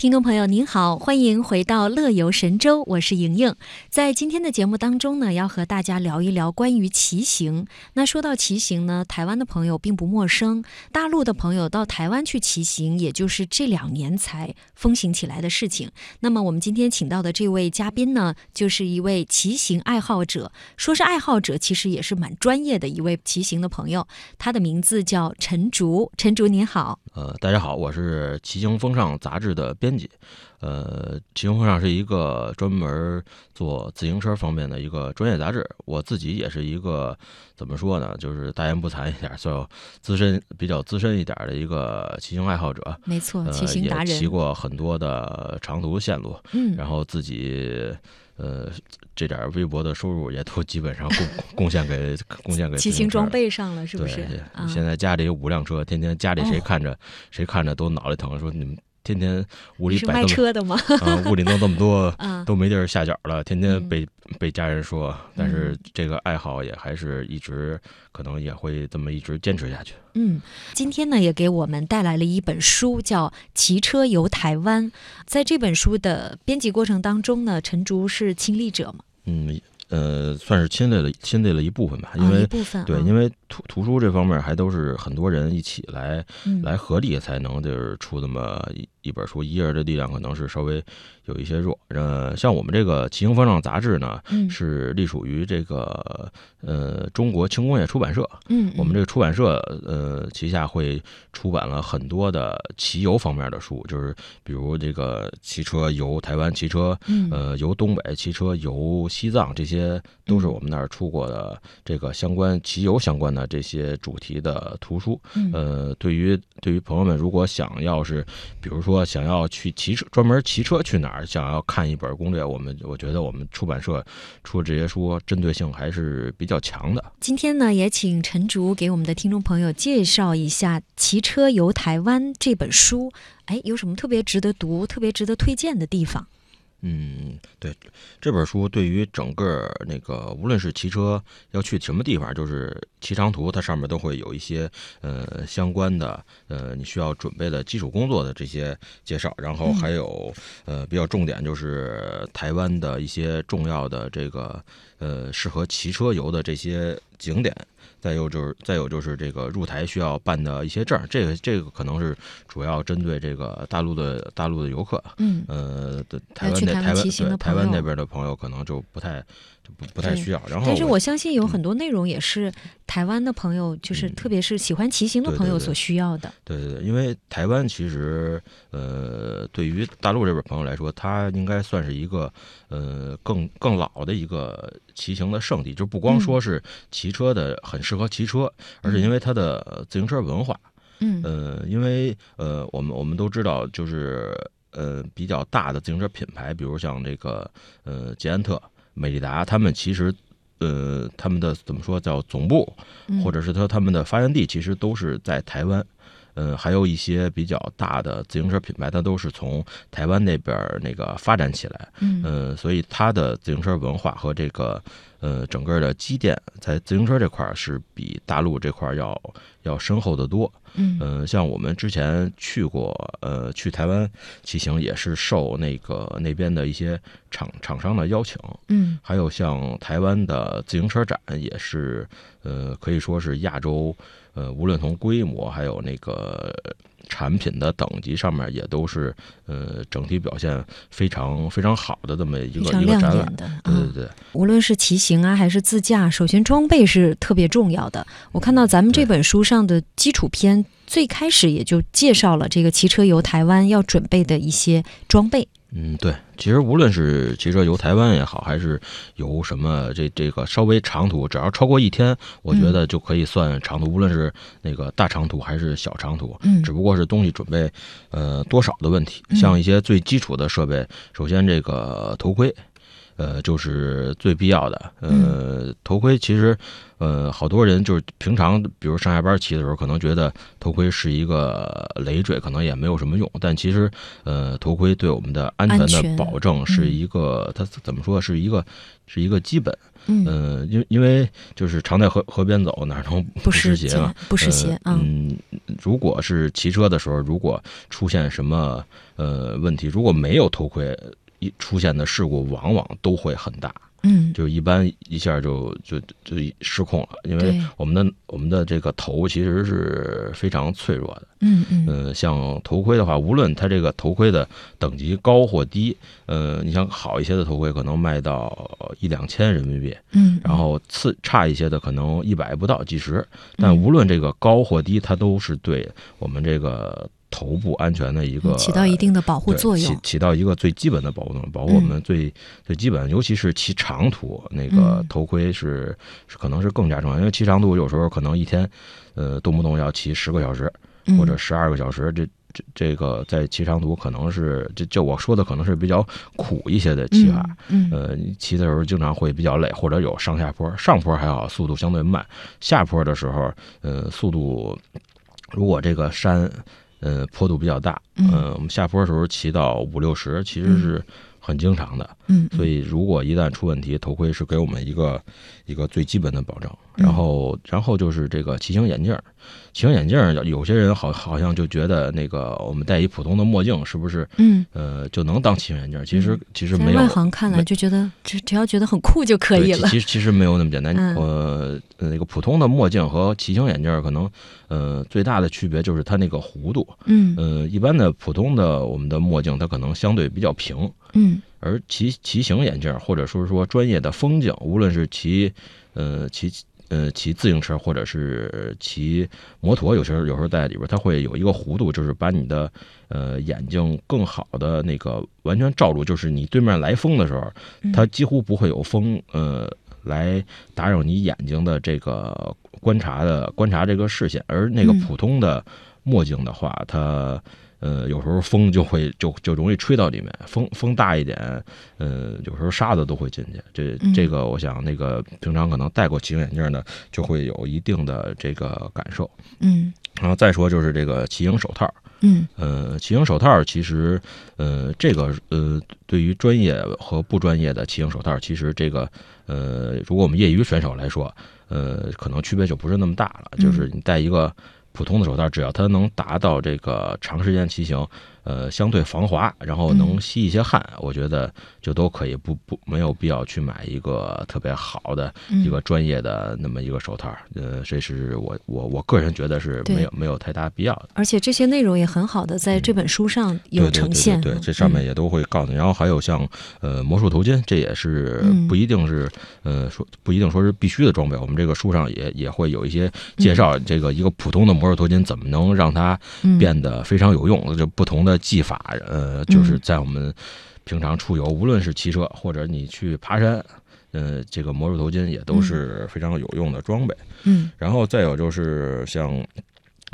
听众朋友您好，欢迎回到乐游神州，我是莹莹。在今天的节目当中呢，要和大家聊一聊关于骑行。那说到骑行呢，台湾的朋友并不陌生，大陆的朋友到台湾去骑行，也就是这两年才风行起来的事情。那么我们今天请到的这位嘉宾呢，就是一位骑行爱好者，说是爱好者，其实也是蛮专业的一位骑行的朋友。他的名字叫陈竹，陈竹您好。呃，大家好，我是《骑行风尚》杂志的编辑。呃，《骑行风尚》是一个专门做自行车方面的一个专业杂志。我自己也是一个怎么说呢，就是大言不惭一点，算资深比较资深一点的一个骑行爱好者。没错，呃，骑行达人。也骑过很多的长途线路，嗯，然后自己。呃，这点微薄的收入也都基本上贡 贡献给贡献给骑行装备上了，是不是？现在家里有五辆车，天天家里谁看着谁看着都脑袋疼，说你们。天天屋里摆卖车的吗？啊，屋里弄这么多，都没地儿下脚了。天天被被家人说，但是这个爱好也还是一直，可能也会这么一直坚持下去。嗯，今天呢也给我们带来了一本书，叫《骑车游台湾》。在这本书的编辑过程当中呢，陈竹是亲历者吗？嗯。呃，算是亲历了亲历了一部分吧，因为对，因为图图书这方面还都是很多人一起来来合力才能就是出这么一一本书，一人的力量可能是稍微有一些弱。呃，像我们这个《骑行风尚》杂志呢，是隶属于这个呃中国轻工业出版社，嗯，我们这个出版社呃旗下会出版了很多的骑游方面的书，就是比如这个骑车游台湾，骑车呃游东北，骑车游西藏这些。些都是我们那儿出过的这个相关骑游相关的这些主题的图书。呃，对于对于朋友们，如果想要是，比如说想要去骑车，专门骑车去哪儿，想要看一本攻略，我们我觉得我们出版社出这些书针对性还是比较强的。今天呢，也请陈竹给我们的听众朋友介绍一下《骑车游台湾》这本书。哎，有什么特别值得读、特别值得推荐的地方？嗯，对，这本书对于整个那个，无论是骑车要去什么地方，就是骑长途，它上面都会有一些呃相关的呃你需要准备的基础工作的这些介绍，然后还有呃比较重点就是台湾的一些重要的这个呃适合骑车游的这些景点。再有就是，再有就是这个入台需要办的一些证，这个这个可能是主要针对这个大陆的大陆的游客，嗯，呃，台湾的台湾对台湾那边的朋友可能就不太。不不太需要，然后但是我相信有很多内容也是台湾的朋友，就是特别是喜欢骑行的朋友所需要的。对对对，因为台湾其实呃，对于大陆这边朋友来说，它应该算是一个呃更更老的一个骑行的圣地，就不光说是骑车的很适合骑车，而是因为它的自行车文化。嗯呃，因为呃，我们我们都知道，就是呃比较大的自行车品牌，比如像这个呃捷安特。美利达，他们其实，呃，他们的怎么说叫总部，或者是他他们的发源地，其实都是在台湾。嗯，还有一些比较大的自行车品牌，它都是从台湾那边那个发展起来。嗯，所以它的自行车文化和这个呃整个的积淀，在自行车这块是比大陆这块要要深厚的多。嗯，像我们之前去过，呃，去台湾骑行也是受那个那边的一些厂厂商的邀请，嗯，还有像台湾的自行车展也是，呃，可以说是亚洲，呃，无论从规模还有那个产品的等级上面，也都是呃整体表现非常非常好的这么一个一个展览。对对对，无论是骑行啊还是自驾，首先装备是特别重要的。我看到咱们这本书上的基础篇。最开始也就介绍了这个骑车游台湾要准备的一些装备。嗯，对，其实无论是骑车游台湾也好，还是游什么这这个稍微长途，只要超过一天，我觉得就可以算长途。无论是那个大长途还是小长途，嗯，只不过是东西准备呃多少的问题。像一些最基础的设备，首先这个头盔。呃，就是最必要的。呃，头盔其实，呃，好多人就是平常，比如上下班骑的时候，可能觉得头盔是一个累赘，可能也没有什么用。但其实，呃，头盔对我们的安全的保证是一个，它怎么说是一个是一个基本。嗯，因因为就是常在河河边走，哪能不湿鞋嘛？不湿鞋嗯，如果是骑车的时候，如果出现什么呃问题，如果没有头盔，一出现的事故往往都会很大。嗯，就一般一下就就就失控了，因为我们的我们的这个头其实是非常脆弱的。嗯嗯，呃，像头盔的话，无论它这个头盔的等级高或低，呃，你像好一些的头盔可能卖到一两千人民币，嗯，然后次差一些的可能一百不到几十，但无论这个高或低，它都是对我们这个。头部安全的一个起到一定的保护作用，起起到一个最基本的保护作用，保护我们最最基本，尤其是骑长途，那个头盔是是可能是更加重要，因为骑长途有时候可能一天，呃，动不动要骑十个小时或者十二个小时，这这这个在骑长途可能是就就我说的可能是比较苦一些的骑法，呃，骑的时候经常会比较累，或者有上下坡，上坡还好，速度相对慢，下坡的时候，呃，速度如果这个山。呃，坡度比较大，嗯，我们下坡的时候骑到五六十，其实是很经常的，嗯，所以如果一旦出问题，头盔是给我们一个一个最基本的保证。然后，然后就是这个骑行眼镜，骑行眼镜，有些人好好像就觉得那个我们戴一普通的墨镜是不是，嗯，呃，就能当骑行眼镜？其实其实没有，外行看来就觉得只只要觉得很酷就可以了。其实其实没有那么简单。呃，那个普通的墨镜和骑行眼镜可能，呃，最大的区别就是它那个弧度。嗯，呃，一般的普通的我们的墨镜它可能相对比较平。嗯，而骑骑行眼镜或者说说专业的风镜，无论是骑，呃，骑。呃，骑自行车或者是骑摩托，有时候有时候在里边，它会有一个弧度，就是把你的呃眼睛更好的那个完全罩住，就是你对面来风的时候，它几乎不会有风呃来打扰你眼睛的这个观察的观察这个视线，而那个普通的墨镜的话，它。呃，有时候风就会就就容易吹到里面，风风大一点，呃，有时候沙子都会进去。这这个，我想那个平常可能戴过骑行眼镜的，就会有一定的这个感受。嗯，然后再说就是这个骑行手套。嗯，呃，骑行手套其实，呃，这个呃，对于专业和不专业的骑行手套，其实这个呃，如果我们业余选手来说，呃，可能区别就不是那么大了。就是你戴一个。普通的手套，只要它能达到这个长时间骑行。呃，相对防滑，然后能吸一些汗，我觉得就都可以，不不没有必要去买一个特别好的一个专业的那么一个手套。呃，这是我我我个人觉得是没有没有太大必要的。而且这些内容也很好的在这本书上有呈现，对这上面也都会告诉你。然后还有像呃魔术头巾，这也是不一定是呃说不一定说是必须的装备。我们这个书上也也会有一些介绍，这个一个普通的魔术头巾怎么能让它变得非常有用，就不同的。的技法，呃，就是在我们平常出游，无论是骑车或者你去爬山，呃，这个魔术头巾也都是非常有用的装备。嗯，然后再有就是像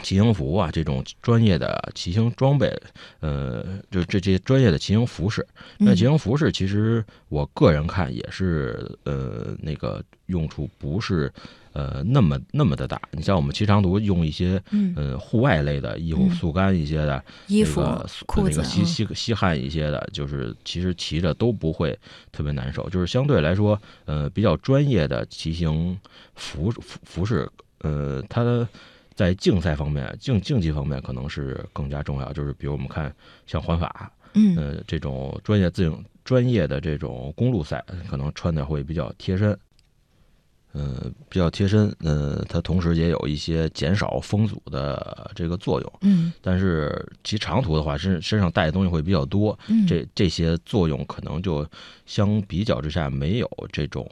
骑行服啊这种专业的骑行装备，呃，就这些专业的骑行服饰。那骑行服饰其实我个人看也是，呃，那个用处不是。呃，那么那么的大，你像我们骑长途用一些，嗯，户外类的衣服，速干一些的衣服、裤子，那个吸吸吸汗一些的，就是其实骑着都不会特别难受。就是相对来说，呃，比较专业的骑行服服服饰，呃，它在竞赛方面、竞竞技方面可能是更加重要。就是比如我们看像环法，嗯，呃，这种专业自行专业的这种公路赛，可能穿的会比较贴身。呃，比较贴身，呃，它同时也有一些减少风阻的这个作用。嗯，但是骑长途的话，身身上带的东西会比较多，这这些作用可能就相比较之下没有这种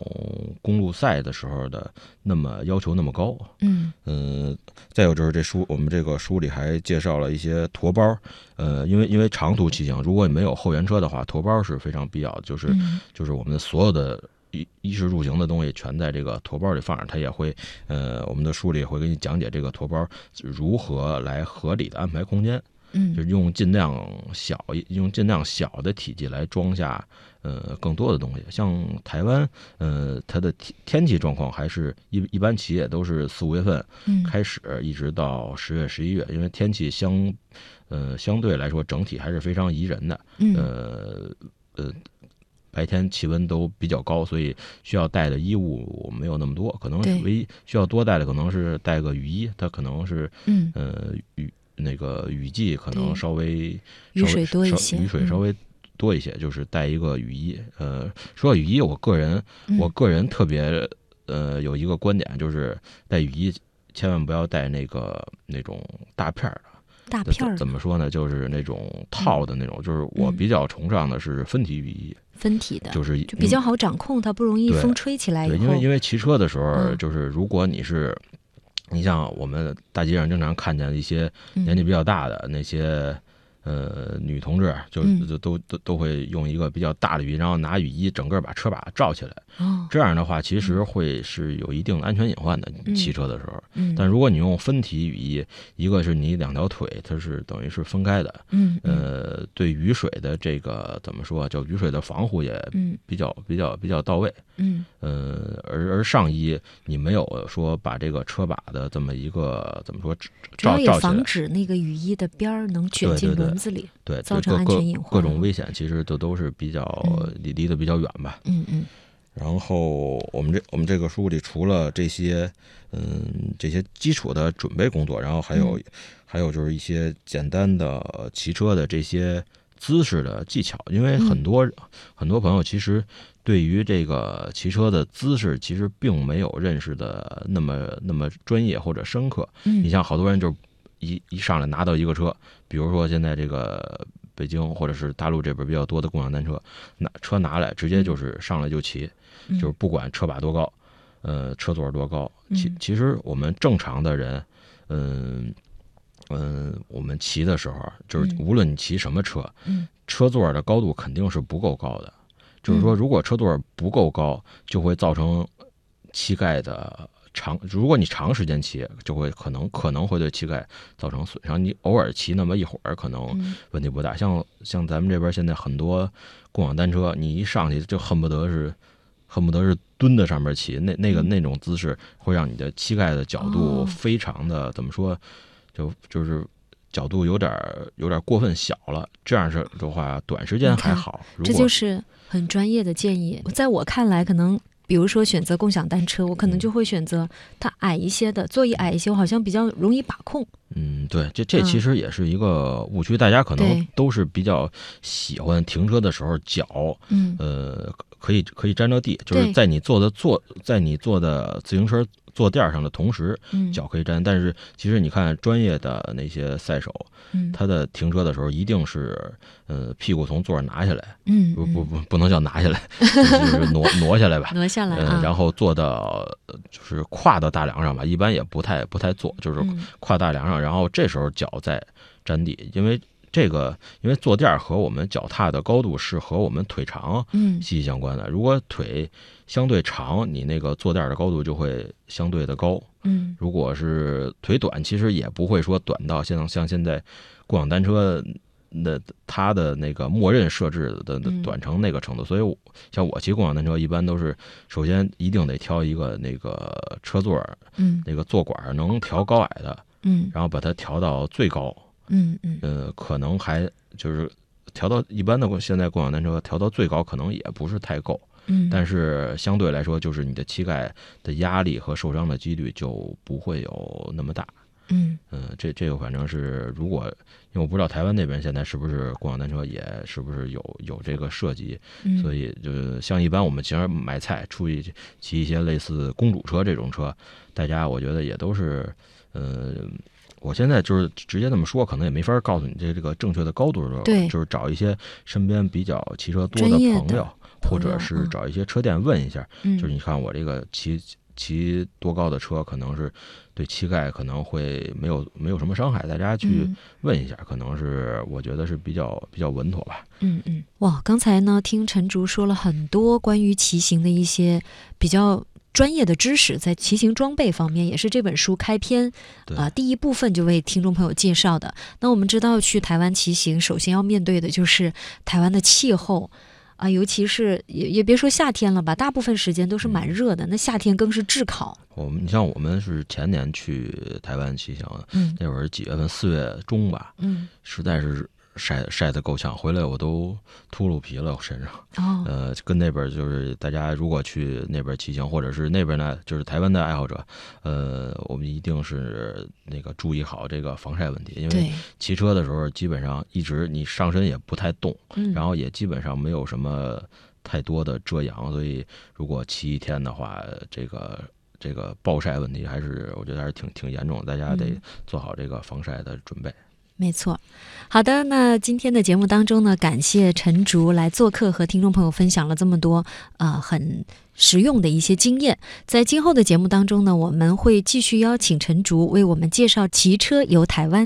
公路赛的时候的那么要求那么高。嗯，呃，再有就是这书，我们这个书里还介绍了一些驮包。呃，因为因为长途骑行，如果你没有后援车的话，驮包是非常必要的，就是就是我们所有的。衣衣食住行的东西全在这个驼包里放着，他也会，呃，我们的书里会给你讲解这个驼包如何来合理的安排空间。嗯，就是用尽量小用尽量小的体积来装下呃更多的东西。像台湾，呃，它的天天气状况还是一一般企业都是四五月份嗯开始，一直到十月十一月，因为天气相呃相对来说整体还是非常宜人的。嗯呃呃，白天气温都比较高，所以需要带的衣物没有那么多，可能唯一需要多带的可能是带个雨衣，它可能是嗯。呃雨那个雨季可能稍微雨水多一些嗯雨水稍微多一些，就是带一个雨衣。呃，说到雨衣，我个人嗯。我个人特别呃有一个观点，就是带雨衣千万不要带那个那种大片儿的。怎大片儿怎么说呢？就是那种套的那种，就是我嗯比较崇尚的是分体雨衣，分体的，就是就比较好掌控，它不容易风吹起来以对，因为因为骑车的时候，嗯就是如果你是，你像我们大街上经常看见一些年纪嗯比较大的那些。呃，女同志就嗯就都都都会用一个比较大的雨衣，然后拿雨衣整个把车把罩起来。哦，这样的话，其实会是有一定的安全隐患的。嗯骑车的时候，嗯，但如果你用分体雨衣，一个是你两条腿它是等于是分开的，嗯嗯呃，对雨水的这个怎么说，叫雨水的防护也嗯比较比较比较到位。嗯呃，而而上衣你没有说把这个车把的这么一个怎么说罩罩起来，止那个雨衣的边儿能卷进对子里，对，造成安全隐患各种危险其实都都是比较嗯离离得比较远吧。嗯嗯然后我们这我们这个书里除了这些，嗯，这些基础的准备工作，然后还有、嗯还有就是一些简单的骑车的这些姿势的技巧，因为嗯很多、很多朋友其实对于这个骑车的姿势其实并没有认识的那么那么专业或者深刻。嗯，你像好多人就一一上来拿到一个车，比如说现在这个北京或者是大陆这边比较多的共享单车，拿车拿来直接就是上来就骑，嗯。就是不管车把多高，呃，车座多高，其嗯。其实我们正常的人，嗯嗯，我们骑的时候，就是嗯。无论你骑什么车，嗯。车座的高度肯定是不够高的。就是说，嗯如果车座不够高，就会造成膝盖的长。如果你长时间骑，就会可能可能会对膝盖造成损伤。你偶尔骑那么一会儿，可能嗯问题不大。像像咱们这边现在很多共享单车，你一上去就恨不得是恨不得是蹲在上面骑，那那个嗯那种姿势会让你的膝盖的角度哦非常的、怎么说，就就是。角度有点儿有点儿过分小了，这样是的话，短时间还好。如这果就是很专业的建议。在我看来，可能比如说选择共享单车，我可能嗯。就会选择它矮一些的，座椅矮一些，我好像比较容易把控。嗯，对，这这嗯其实也是一个误区，大家可能都是比较喜欢停车的时候脚嗯。呃可以可以沾着地，就是在你坐的坐在你坐的自行车坐垫上的同时，嗯，脚可以沾。但是其实你看专业的那些赛手，嗯他的停车的时候一定是呃屁股从座上拿下来，嗯不不嗯不不能叫拿下来，就是挪挪下来吧。挪下来嗯，啊，然后坐到呃就是跨到大梁上吧，一般也不太不太坐，就是嗯跨大梁上，然后这时候脚在沾地，因为这个因为坐垫儿和我们脚踏的高度是和我们腿长嗯息息相关的。如果腿相对长，你那个坐垫儿的高度就会相对的高。嗯如果是腿短，其实也不会说短到像像现在共享单车那它的那个默认设置的短成那个程度。所以我，像我骑共享单车，一般都是首先一定得挑一个那个车座儿嗯那个坐管儿能调高矮的，嗯然后把它调到最高。嗯嗯呃，可能还就是调到一般的现在共享单车调到最高，可能也不是太够。嗯，但是相对来说，就是你的膝盖的压力和受伤的几率就不会有那么大。嗯嗯，这这个反正是，如果因为我不知道台湾那边现在是不是共享单车也是不是有有这个设计，嗯，所以就是像一般我们其实买菜出去骑一些类似公主车这种车，大家我觉得也都是，呃，我现在就是直接这么说，可能也没法告诉你这这个正确的高度是多少，对。就是找一些身边比较骑车多的朋友，或者是找一些车店问一下，嗯。就是你看我这个骑骑多高的车，可能是对膝盖可能会没有没有什么伤害，大家去嗯。问一下，可能是我觉得是比较比较稳妥吧。嗯嗯，哇，刚才呢听陈竹说了很多关于骑行的一些比较专业的知识，在骑行装备方面，也是这本书开篇对啊、第一部分就为听众朋友介绍的。那我们知道，去台湾骑行，首先要面对的就是台湾的气候。啊，尤其是也也别说夏天了吧，大部分时间都是蛮热的，那夏天更是炙烤。我们你像我们是前年去台湾骑行的，嗯那会儿几月份？四月中吧，嗯，实在是晒晒得够呛，回来我都秃噜皮了，我身上。哦，呃，跟那边就是大家如果去那边骑行，或者是那边呢，就是台湾的爱好者，呃，我们一定是那个注意好这个防晒问题，因为，骑车的时候基本上一直你上身也不太动，嗯，然后也基本上没有什么太多的遮阳，所以如果骑一天的话，这个。这个暴晒问题还是我觉得还是挺挺严重的，大家得嗯做好这个防晒的准备。没错，好的，那今天的节目当中呢，感谢陈竹来做客，和听众朋友分享了这么多呃很实用的一些经验。在今后的节目当中呢，我们会继续邀请陈竹为我们介绍骑车游台湾。